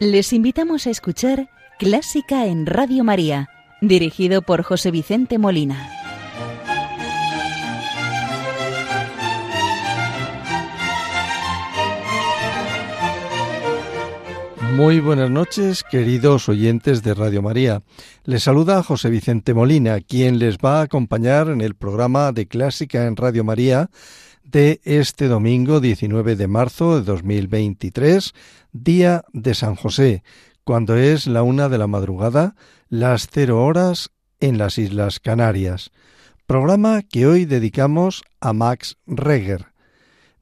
Les invitamos a escuchar Clásica en Radio María, dirigido por José Vicente Molina. Muy buenas noches, queridos oyentes de Radio María. Les saluda José Vicente Molina, quien les va a acompañar en el programa de Clásica en Radio María de este domingo 19 de marzo de 2023, día de San José, cuando es la una de la madrugada, las cero horas en las Islas Canarias. Programa que hoy dedicamos a Max Reger,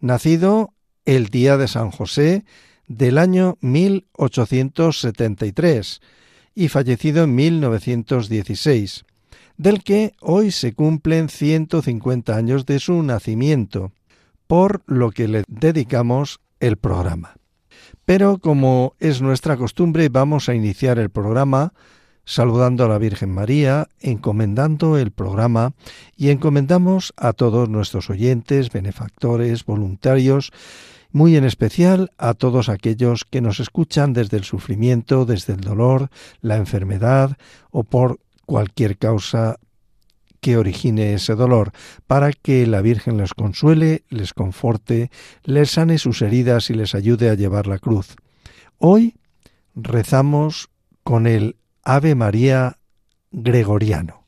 nacido el día de San José del año 1873 y fallecido en 1916 del que hoy se cumplen 150 años de su nacimiento, por lo que le dedicamos el programa. Pero como es nuestra costumbre, vamos a iniciar el programa saludando a la Virgen María, encomendando el programa y encomendamos a todos nuestros oyentes, benefactores, voluntarios, muy en especial a todos aquellos que nos escuchan desde el sufrimiento, desde el dolor, la enfermedad o por cualquier causa que origine ese dolor, para que la Virgen les consuele, les conforte, les sane sus heridas y les ayude a llevar la cruz. Hoy rezamos con el Ave María gregoriano.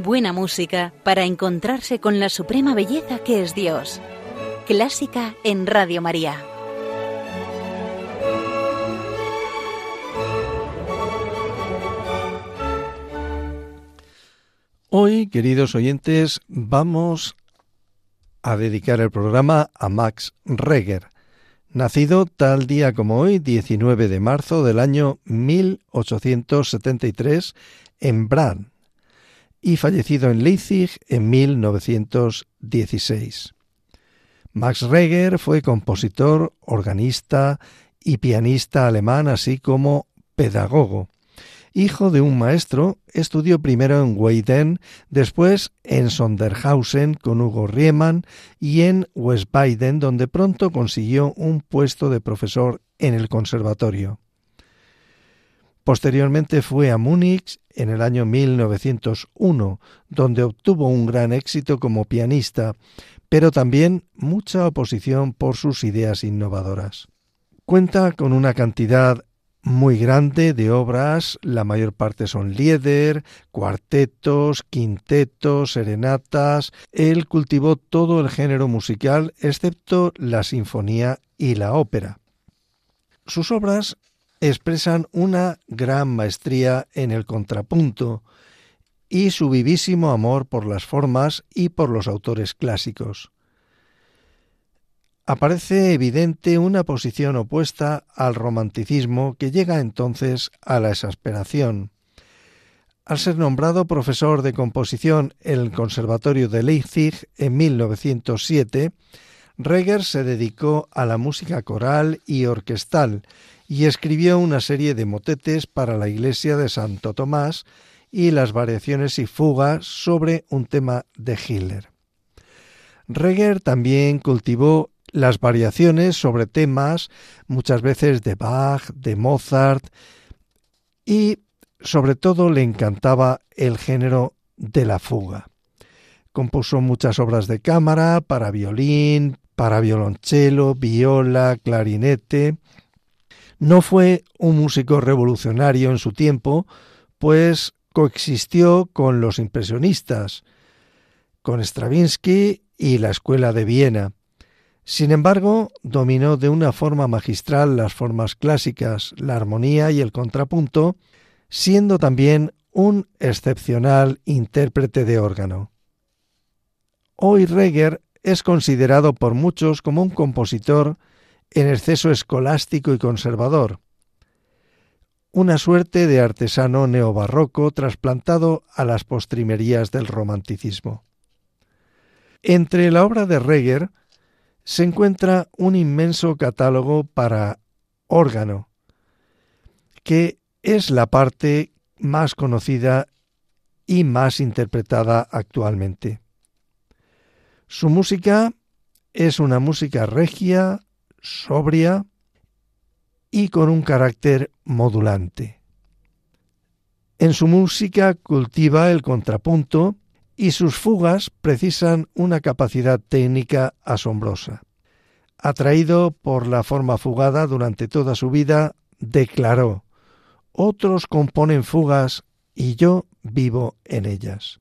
Buena música para encontrarse con la suprema belleza que es Dios. Clásica en Radio María. Hoy, queridos oyentes, vamos a dedicar el programa a Max Reger, nacido tal día como hoy, 19 de marzo del año 1873, en Brann, y fallecido en Leipzig en 1916. Max Reger fue compositor, organista y pianista alemán, así como pedagogo. Hijo de un maestro, estudió primero en Weiden, después en Sonderhausen con Hugo Riemann y en Westbaden, donde pronto consiguió un puesto de profesor en el conservatorio. Posteriormente fue a Múnich en el año 1901, donde obtuvo un gran éxito como pianista, pero también mucha oposición por sus ideas innovadoras. Cuenta con una cantidad muy grande de obras, la mayor parte son lieder, cuartetos, quintetos, serenatas. Él cultivó todo el género musical excepto la sinfonía y la ópera. Sus obras expresan una gran maestría en el contrapunto y su vivísimo amor por las formas y por los autores clásicos. Aparece evidente una posición opuesta al romanticismo que llega entonces a la exasperación. Al ser nombrado profesor de composición en el Conservatorio de Leipzig en 1907, Reger se dedicó a la música coral y orquestal y escribió una serie de motetes para la iglesia de Santo Tomás y las variaciones y fugas sobre un tema de Hitler. Reger también cultivó las variaciones sobre temas muchas veces de Bach, de Mozart y sobre todo le encantaba el género de la fuga. Compuso muchas obras de cámara para violín, para violonchelo, viola, clarinete. No fue un músico revolucionario en su tiempo, pues coexistió con los impresionistas, con Stravinsky y la Escuela de Viena. Sin embargo, dominó de una forma magistral las formas clásicas, la armonía y el contrapunto, siendo también un excepcional intérprete de órgano. Hoy Reger es considerado por muchos como un compositor en exceso escolástico y conservador, una suerte de artesano neobarroco trasplantado a las postrimerías del romanticismo. Entre la obra de Reger se encuentra un inmenso catálogo para órgano, que es la parte más conocida y más interpretada actualmente. Su música es una música regia, sobria y con un carácter modulante. En su música cultiva el contrapunto y sus fugas precisan una capacidad técnica asombrosa. Atraído por la forma fugada durante toda su vida, declaró otros componen fugas y yo vivo en ellas.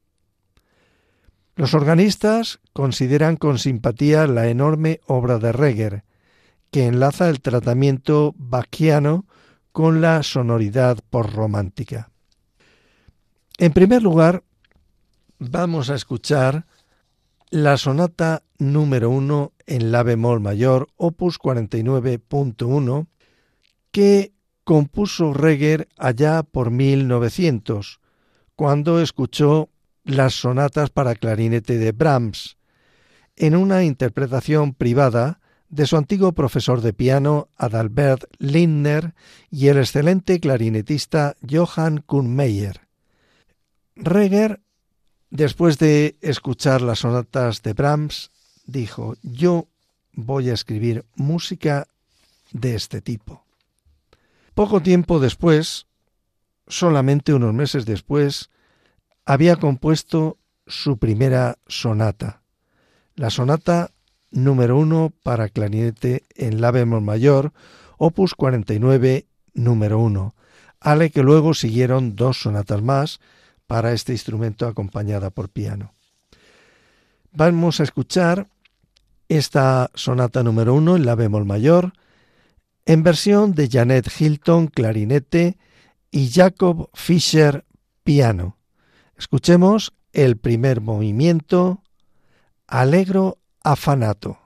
Los organistas consideran con simpatía la enorme obra de Reger, que enlaza el tratamiento bachiano con la sonoridad romántica. En primer lugar, vamos a escuchar la sonata número 1 en la bemol mayor, opus 49.1, que compuso Reger allá por 1900, cuando escuchó las sonatas para clarinete de Brahms, en una interpretación privada de su antiguo profesor de piano Adalbert Lindner y el excelente clarinetista Johann Kuhnmeier. Reger, después de escuchar las sonatas de Brahms, dijo, yo voy a escribir música de este tipo. Poco tiempo después, solamente unos meses después, había compuesto su primera sonata, la sonata número uno para clarinete en la bemol mayor, opus 49, número uno, ale que luego siguieron dos sonatas más para este instrumento acompañada por piano. Vamos a escuchar esta sonata número uno en la bemol mayor, en versión de Janet Hilton clarinete y Jacob Fischer piano. Escuchemos el primer movimiento, Alegro afanato.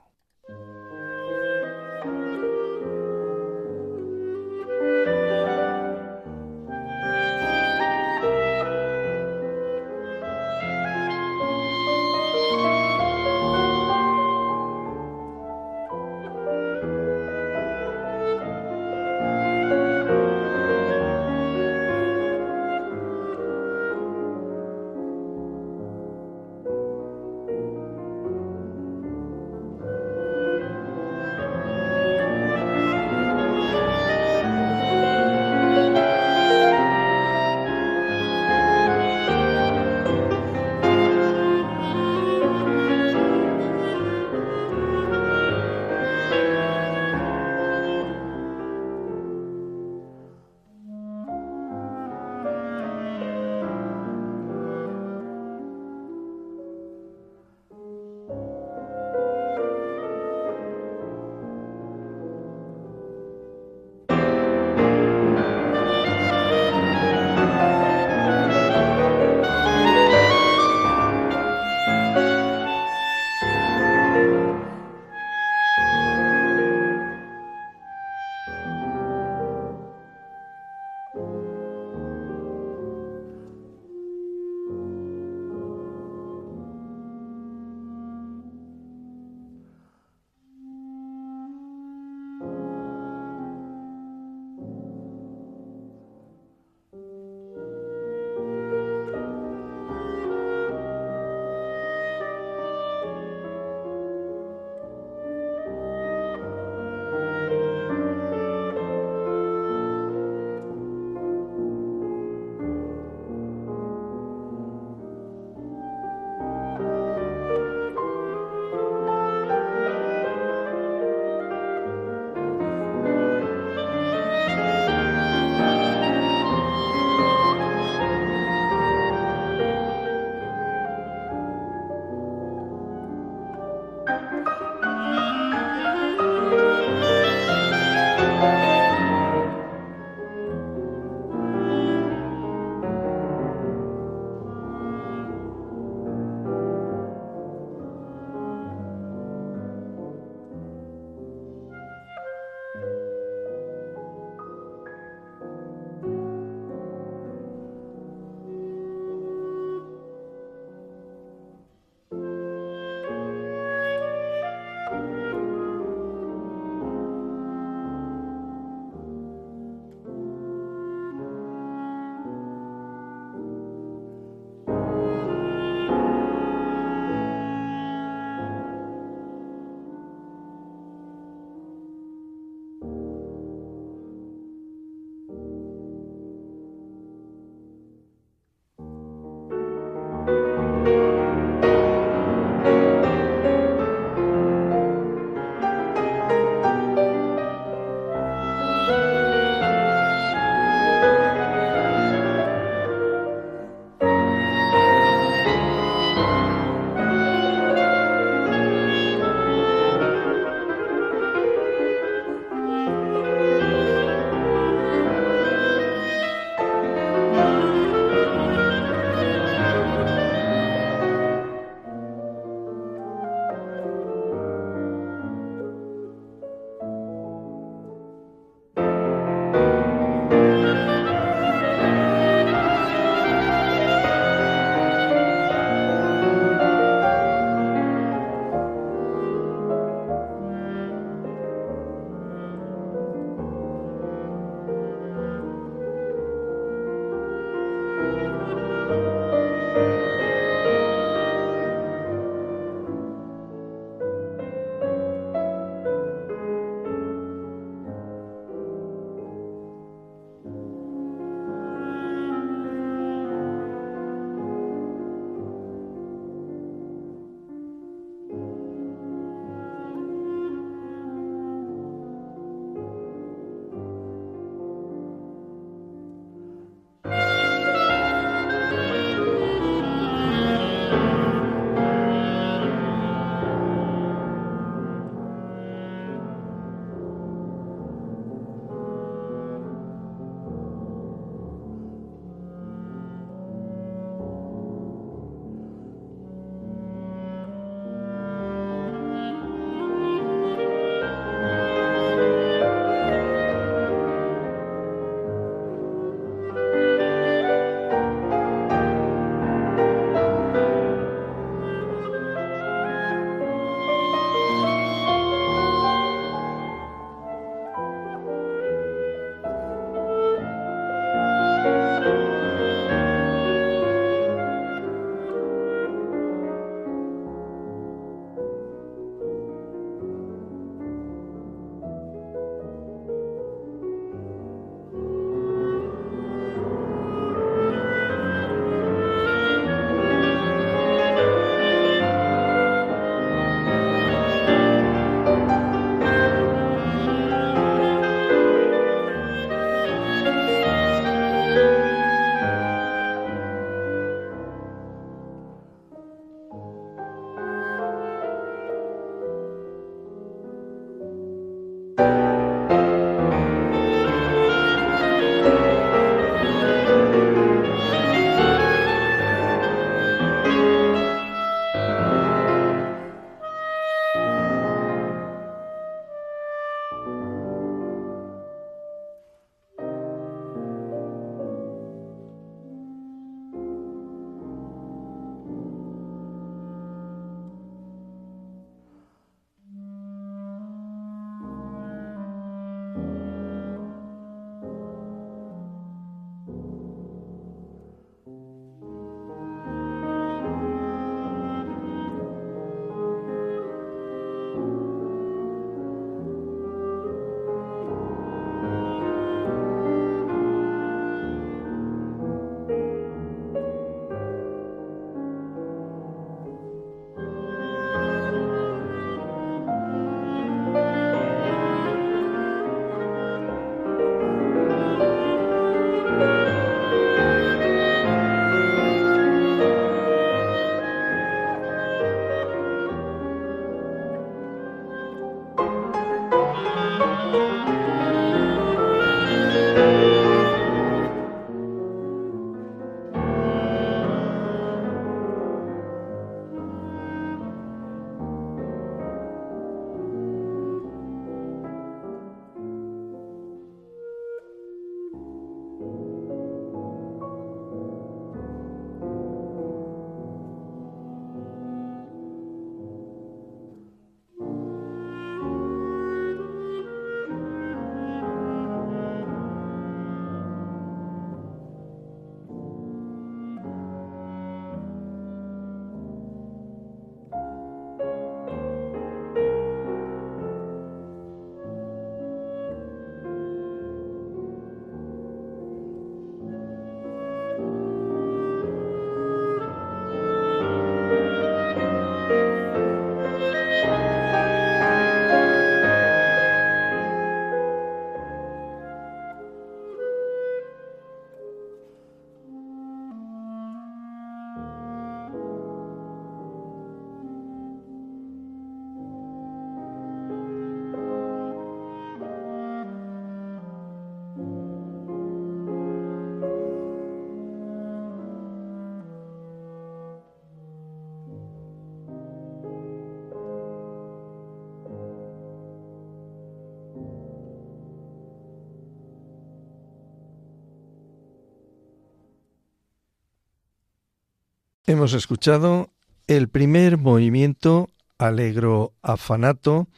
Hemos escuchado el primer movimiento alegro afanato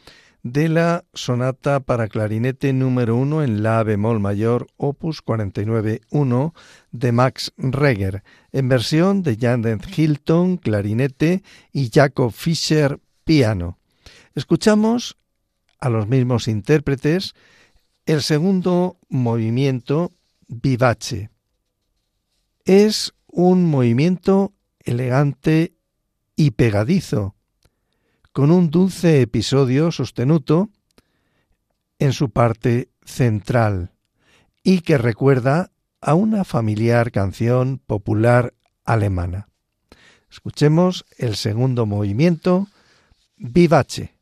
de la sonata para clarinete número 1 en la bemol mayor opus 49.1 de Max Reger, en versión de Janet Hilton clarinete y Jacob Fischer piano. Escuchamos a los mismos intérpretes el segundo movimiento vivace. Es un movimiento elegante y pegadizo, con un dulce episodio sostenuto en su parte central y que recuerda a una familiar canción popular alemana. Escuchemos el segundo movimiento, Vivace.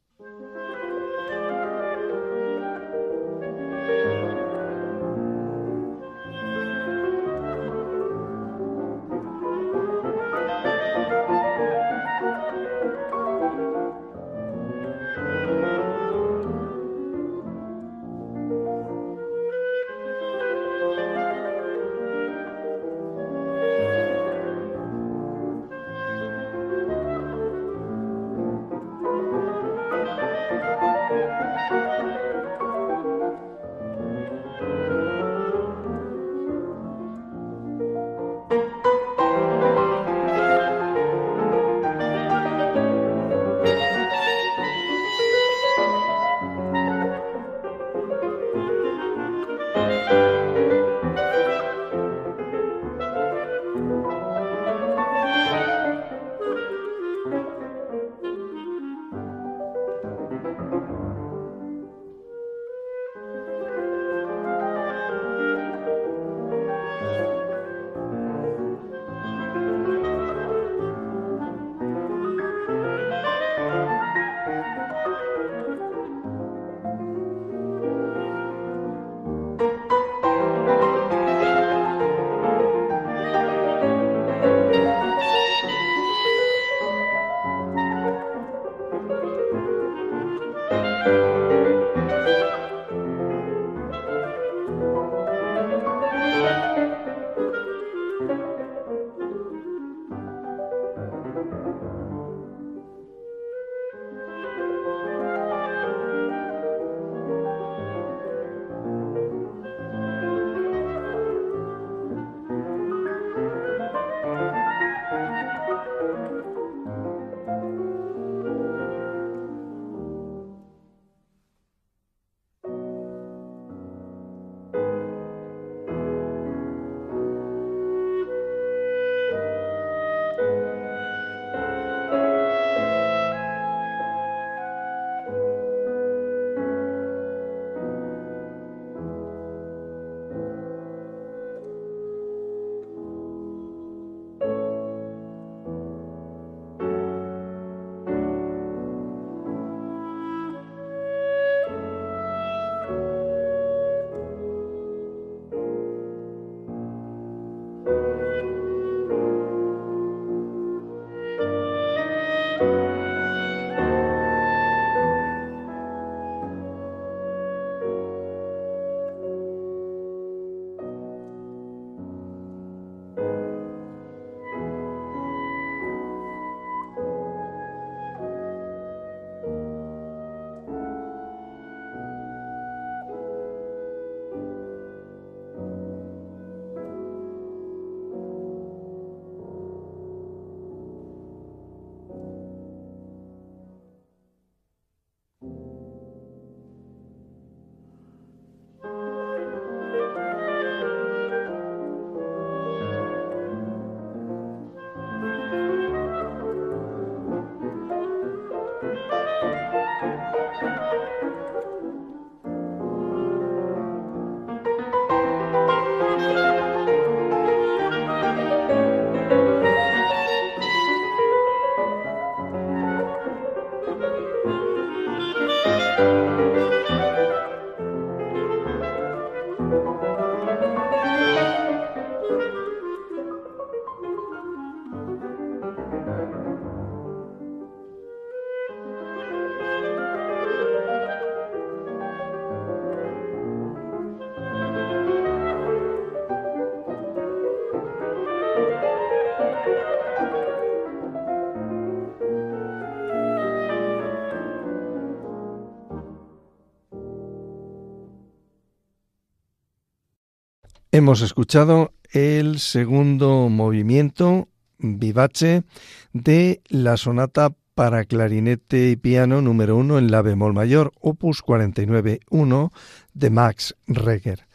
Hemos escuchado el segundo movimiento vivace de la sonata para clarinete y piano número 1 en la bemol mayor, opus 49.1 de Max Reger.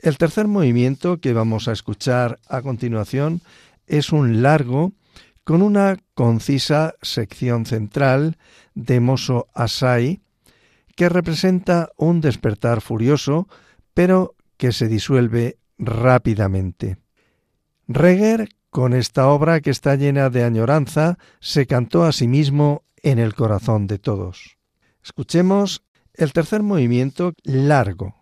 El tercer movimiento que vamos a escuchar a continuación es un largo con una concisa sección central de Mozo Asai que representa un despertar furioso, pero que se disuelve rápidamente. Reger, con esta obra que está llena de añoranza, se cantó a sí mismo en el corazón de todos. Escuchemos el tercer movimiento largo.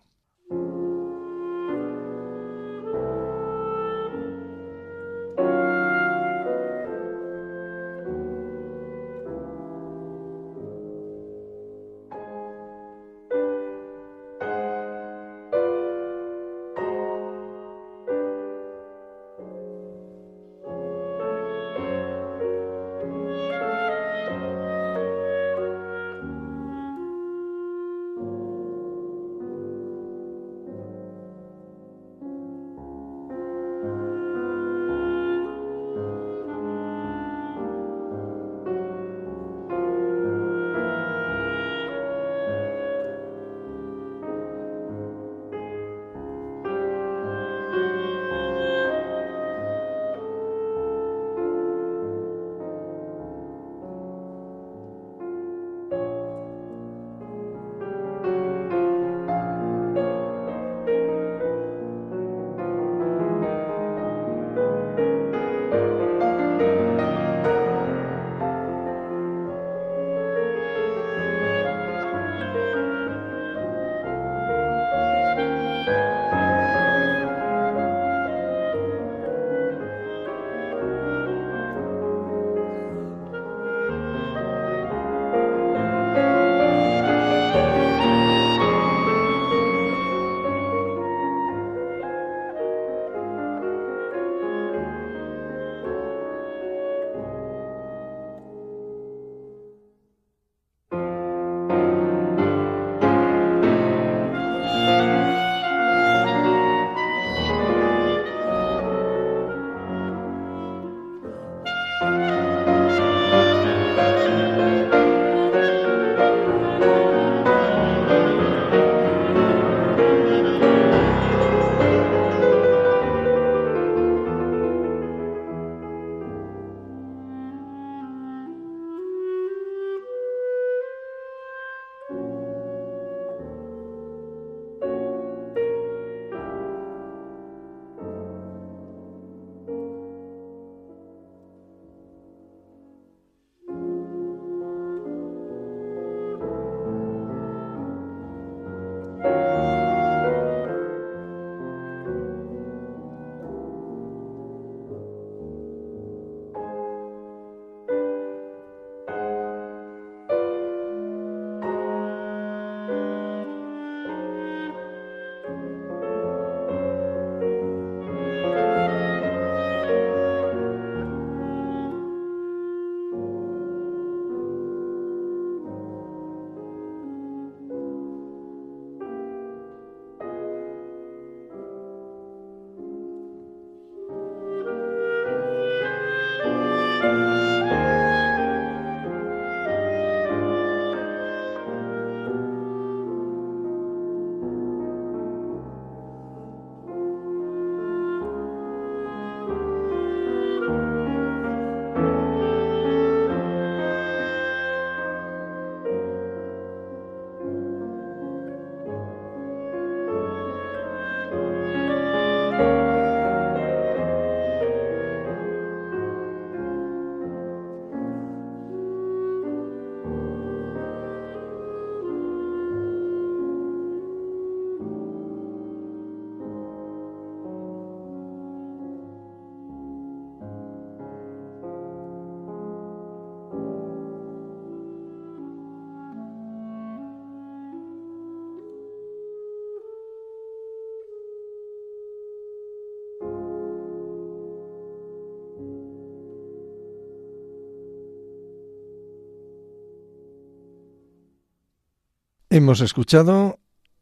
Hemos escuchado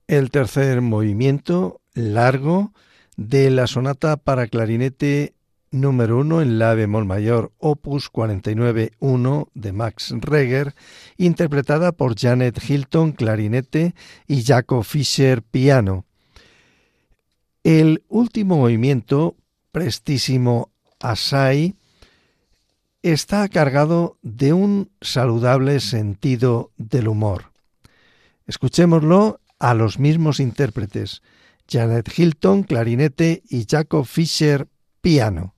el tercer movimiento largo de la sonata para clarinete número 1 en la bemol mayor, opus 49.1 de Max Reger, interpretada por Janet Hilton, clarinete, y Jacob Fischer, piano. El último movimiento, prestísimo Asai, está cargado de un saludable sentido del humor. Escuchémoslo a los mismos intérpretes, Janet Hilton, clarinete, y Jacob Fischer, piano.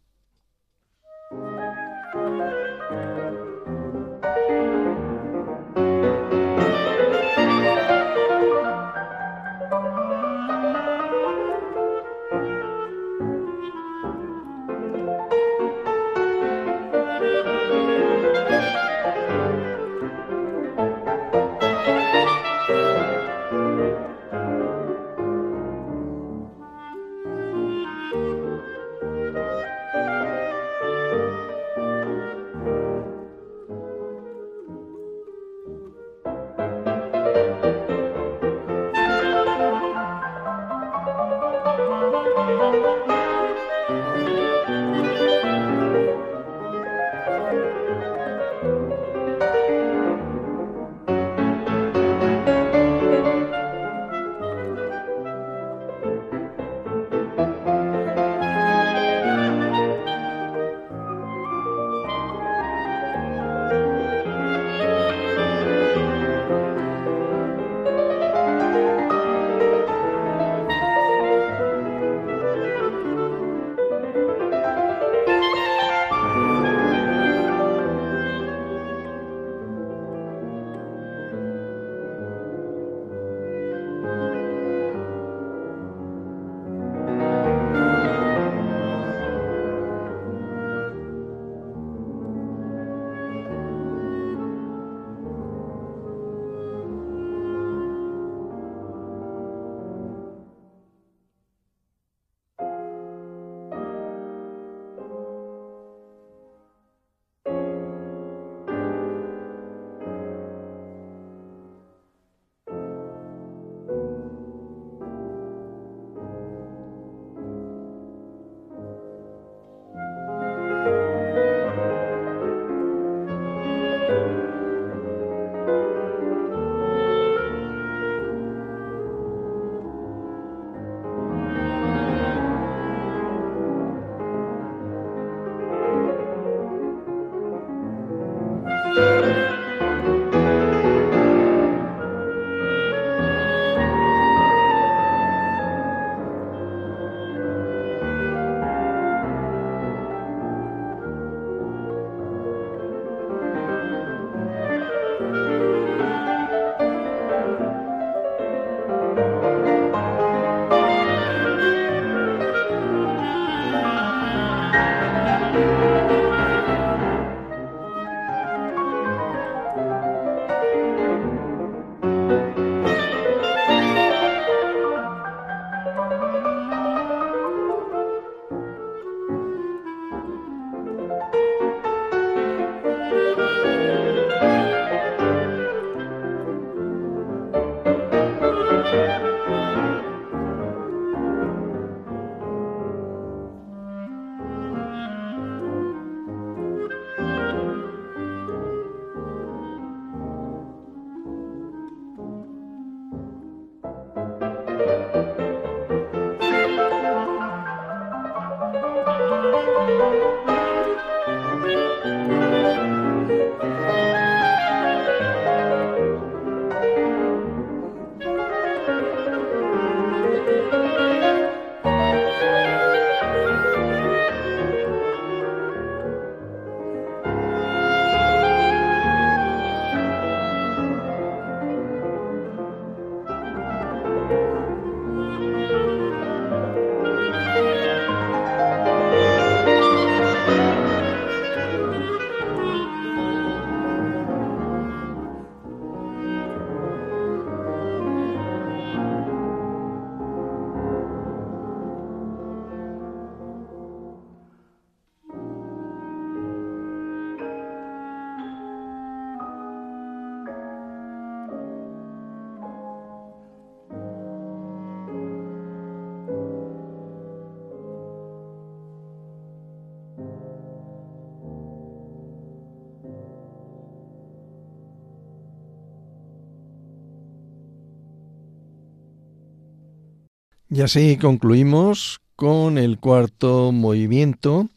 Y así concluimos con el cuarto movimiento,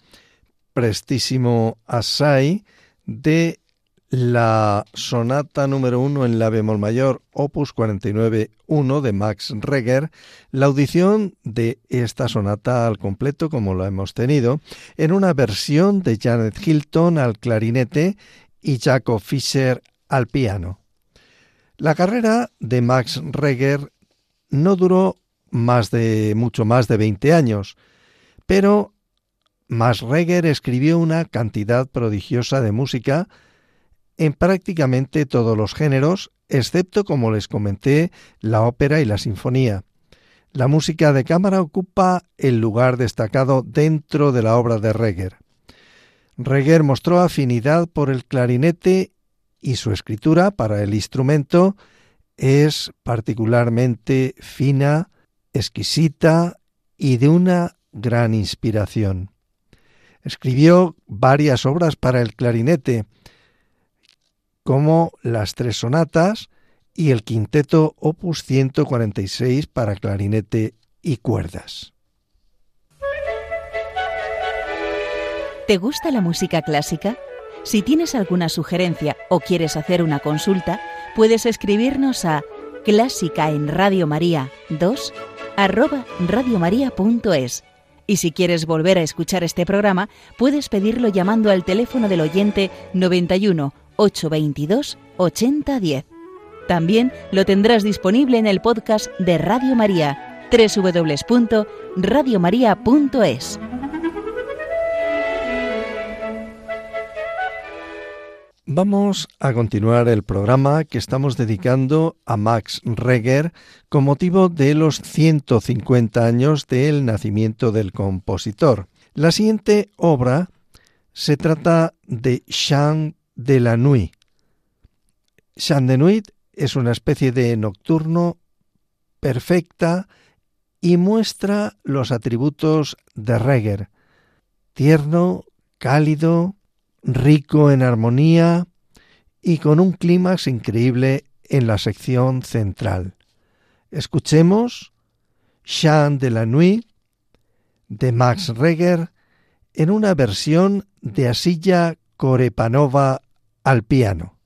Prestísimo Asai, de la sonata número uno en la bemol mayor, opus 49.1 de Max Reger, la audición de esta sonata al completo, como lo hemos tenido, en una versión de Janet Hilton al clarinete y Jacob Fischer al piano. La carrera de Max Reger no duró más de mucho más de 20 años, pero Max Reger escribió una cantidad prodigiosa de música en prácticamente todos los géneros, excepto, como les comenté, la ópera y la sinfonía. La música de cámara ocupa el lugar destacado dentro de la obra de Reger. Reger mostró afinidad por el clarinete y su escritura para el instrumento es particularmente fina, exquisita y de una gran inspiración. Escribió varias obras para el clarinete, como las tres sonatas y el quinteto opus 146 para clarinete y cuerdas. ¿Te gusta la música clásica? Si tienes alguna sugerencia o quieres hacer una consulta, puedes escribirnos a clásica en Radio María 2 arroba radiomaria.es. Y si quieres volver a escuchar este programa, puedes pedirlo llamando al teléfono del oyente 91 822 8010. También lo tendrás disponible en el podcast de Radio María, www.radiomaria.es. Vamos a continuar el programa que estamos dedicando a Max Reger con motivo de los 150 años del nacimiento del compositor. La siguiente obra se trata de Chant de la Nuit. Chant de Nuit es una especie de nocturno perfecta y muestra los atributos de Reger. Tierno, cálido, rico en armonía y con un clímax increíble en la sección central. Escuchemos Chant de la Nuit de Max Reger en una versión de Asilla Korepanova al piano.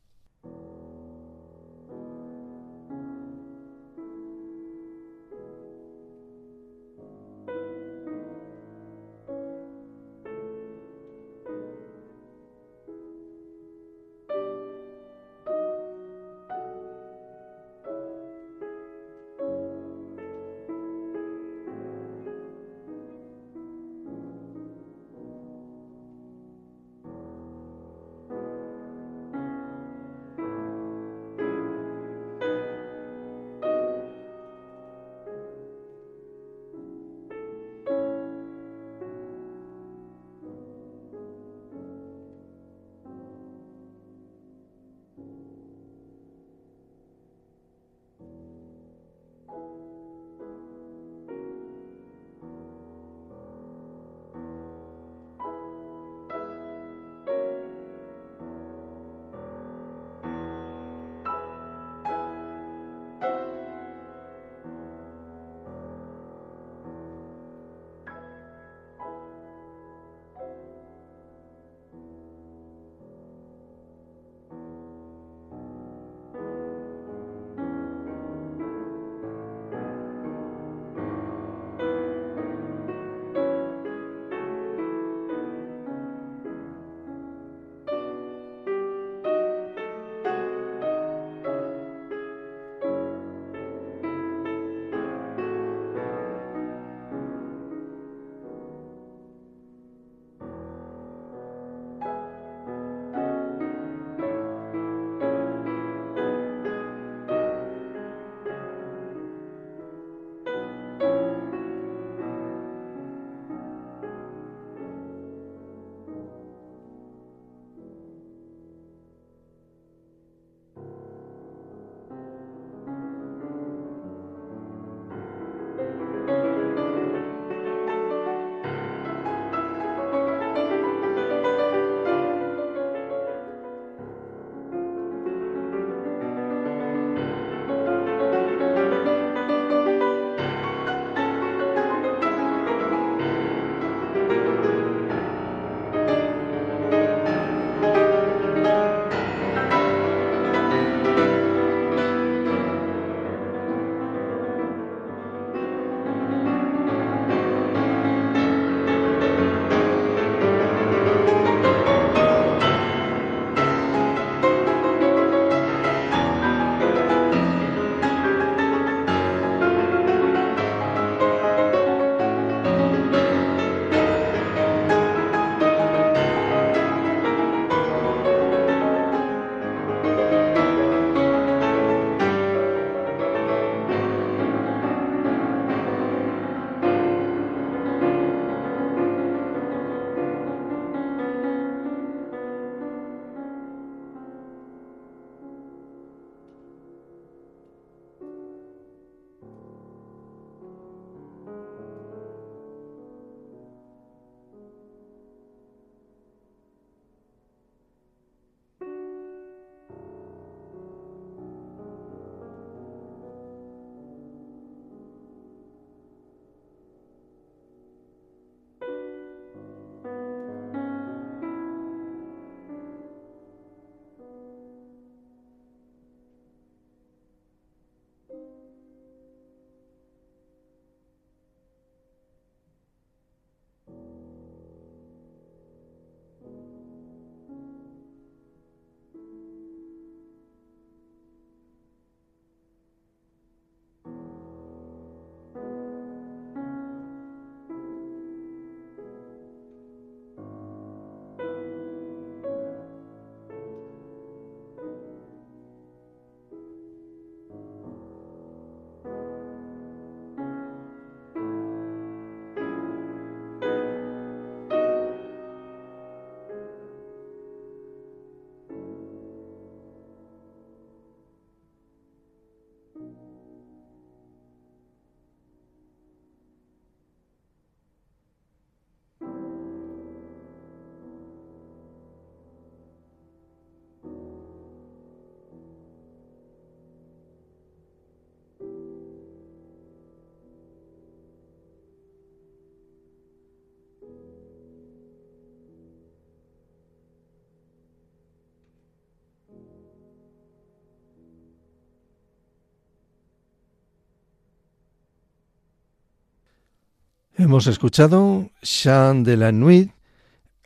Hemos escuchado Chant de la Nuit,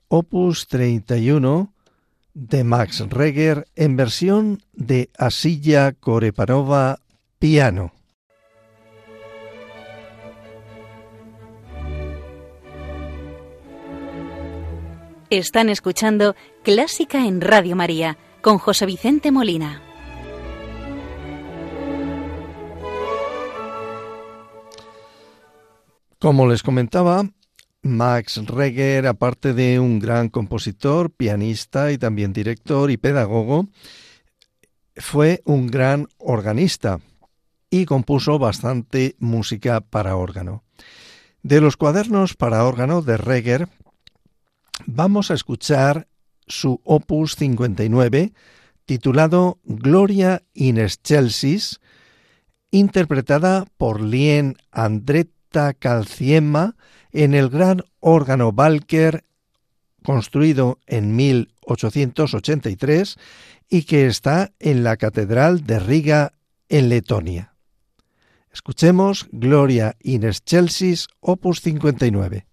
opus 31 de Max Reger en versión de Asilla Korepanova piano. Están escuchando Clásica en Radio María con José Vicente Molina. Como les comentaba, Max Reger, aparte de un gran compositor, pianista y también director y pedagogo, fue un gran organista y compuso bastante música para órgano. De los cuadernos para órgano de Reger, vamos a escuchar su opus 59, titulado Gloria in Excelsis, interpretada por Lien Calciema en el gran órgano Valker construido en 1883 y que está en la Catedral de Riga en Letonia. Escuchemos Gloria in Excelsis, opus 59.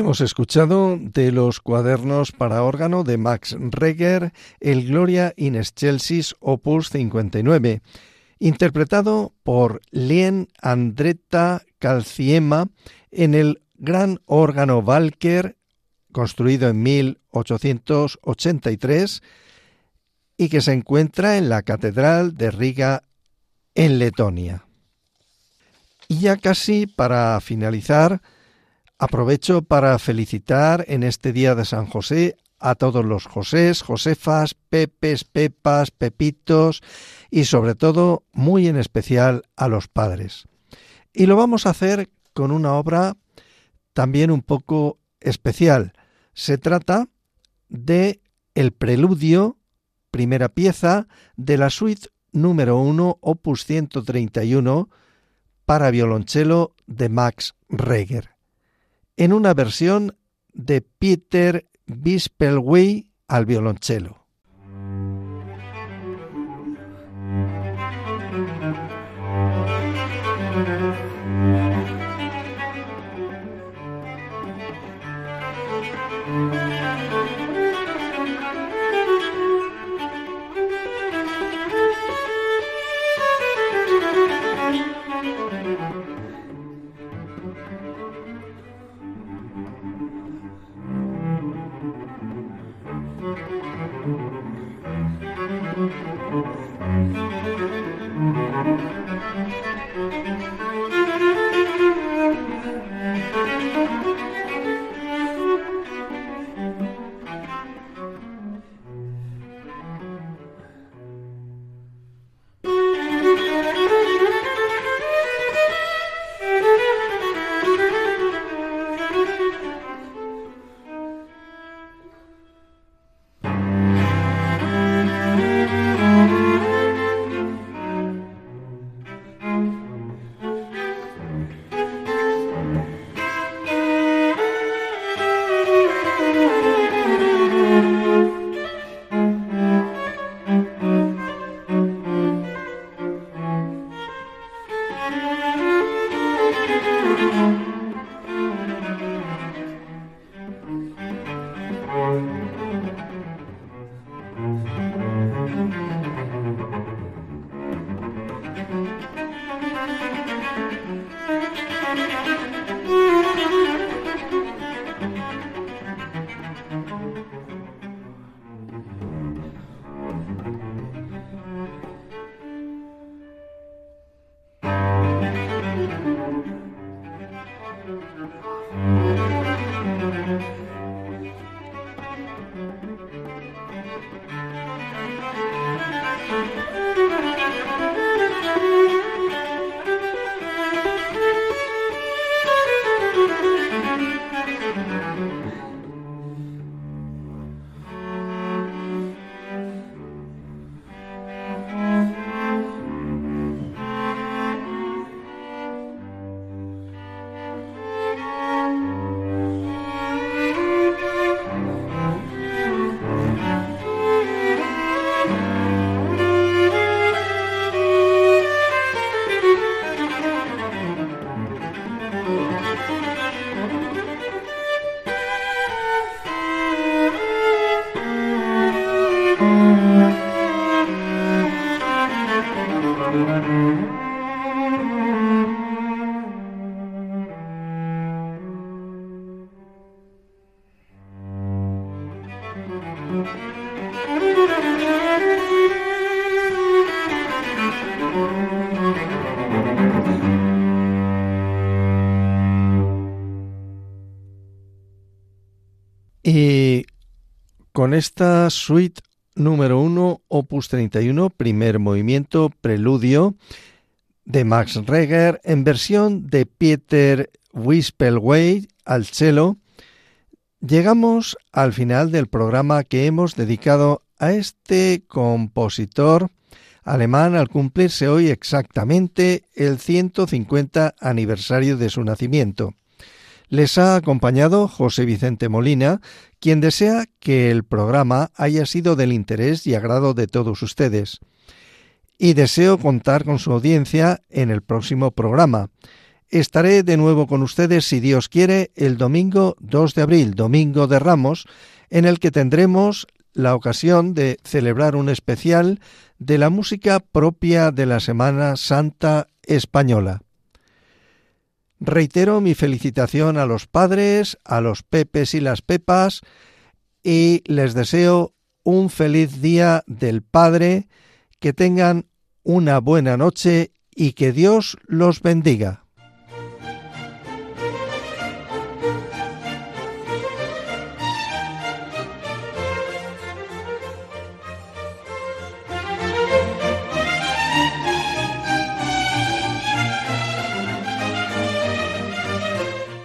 Hemos escuchado de los cuadernos para órgano de Max Reger el Gloria in Excelsis Opus 59, interpretado por Lien Andretta Calciema en el gran órgano Walker, construido en 1883 y que se encuentra en la Catedral de Riga en Letonia. Y ya casi para finalizar, Aprovecho para felicitar en este día de San José a todos los Josés, Josefas, Pepes, Pepas, Pepitos y sobre todo, muy en especial, a los padres. Y lo vamos a hacer con una obra también un poco especial. Se trata de el preludio, primera pieza de la suite número 1, opus 131, para violonchelo de Max Reger en una versión de Peter Bispelwey al violonchelo. Con esta suite número 1, opus 31, primer movimiento, preludio, de Max Reger, en versión de Peter Wispelwey al cello, llegamos al final del programa que hemos dedicado a este compositor alemán al cumplirse hoy exactamente el 150 aniversario de su nacimiento. Les ha acompañado José Vicente Molina, quien desea que el programa haya sido del interés y agrado de todos ustedes. Y deseo contar con su audiencia en el próximo programa, Estaré de nuevo con ustedes, si Dios quiere, el domingo 2 de abril, domingo de Ramos, en el que tendremos la ocasión de celebrar un especial de la música propia de la Semana Santa Española. Reitero mi felicitación a los padres, a los pepes y las pepas, y les deseo un feliz día del Padre, que tengan una buena noche y que Dios los bendiga.